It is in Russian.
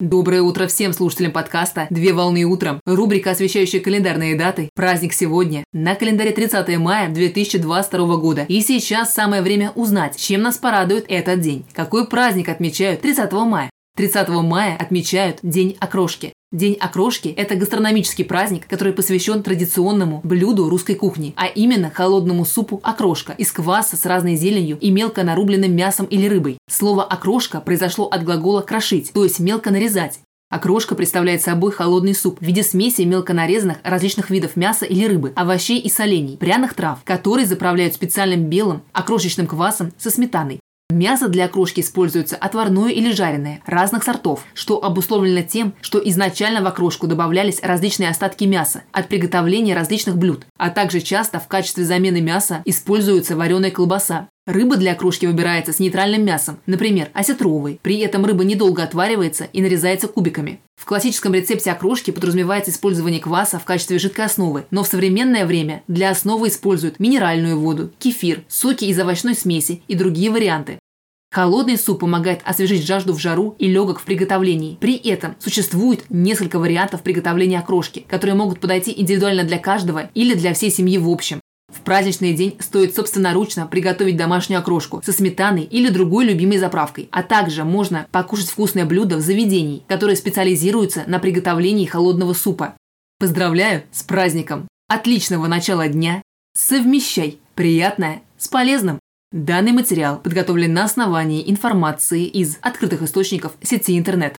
Доброе утро всем слушателям подкаста «Две волны утром». Рубрика, освещающая календарные даты. Праздник сегодня. На календаре 30 мая 2022 года. И сейчас самое время узнать, чем нас порадует этот день. Какой праздник отмечают 30 мая? 30 мая отмечают День окрошки. День окрошки – это гастрономический праздник, который посвящен традиционному блюду русской кухни, а именно холодному супу окрошка из кваса с разной зеленью и мелко нарубленным мясом или рыбой. Слово «окрошка» произошло от глагола «крошить», то есть мелко нарезать. Окрошка представляет собой холодный суп в виде смеси мелко нарезанных различных видов мяса или рыбы, овощей и солений, пряных трав, которые заправляют специальным белым окрошечным квасом со сметаной. Мясо для окрошки используется отварное или жареное, разных сортов, что обусловлено тем, что изначально в окрошку добавлялись различные остатки мяса от приготовления различных блюд, а также часто в качестве замены мяса используется вареная колбаса. Рыба для окрошки выбирается с нейтральным мясом, например, осетровой. При этом рыба недолго отваривается и нарезается кубиками. В классическом рецепте окрошки подразумевается использование кваса в качестве жидкой основы, но в современное время для основы используют минеральную воду, кефир, соки из овощной смеси и другие варианты. Холодный суп помогает освежить жажду в жару и легок в приготовлении. При этом существует несколько вариантов приготовления окрошки, которые могут подойти индивидуально для каждого или для всей семьи в общем. В праздничный день стоит собственноручно приготовить домашнюю окрошку со сметаной или другой любимой заправкой, а также можно покушать вкусное блюдо в заведении, которое специализируется на приготовлении холодного супа. Поздравляю с праздником! Отличного начала дня! Совмещай приятное с полезным! Данный материал подготовлен на основании информации из открытых источников сети интернет.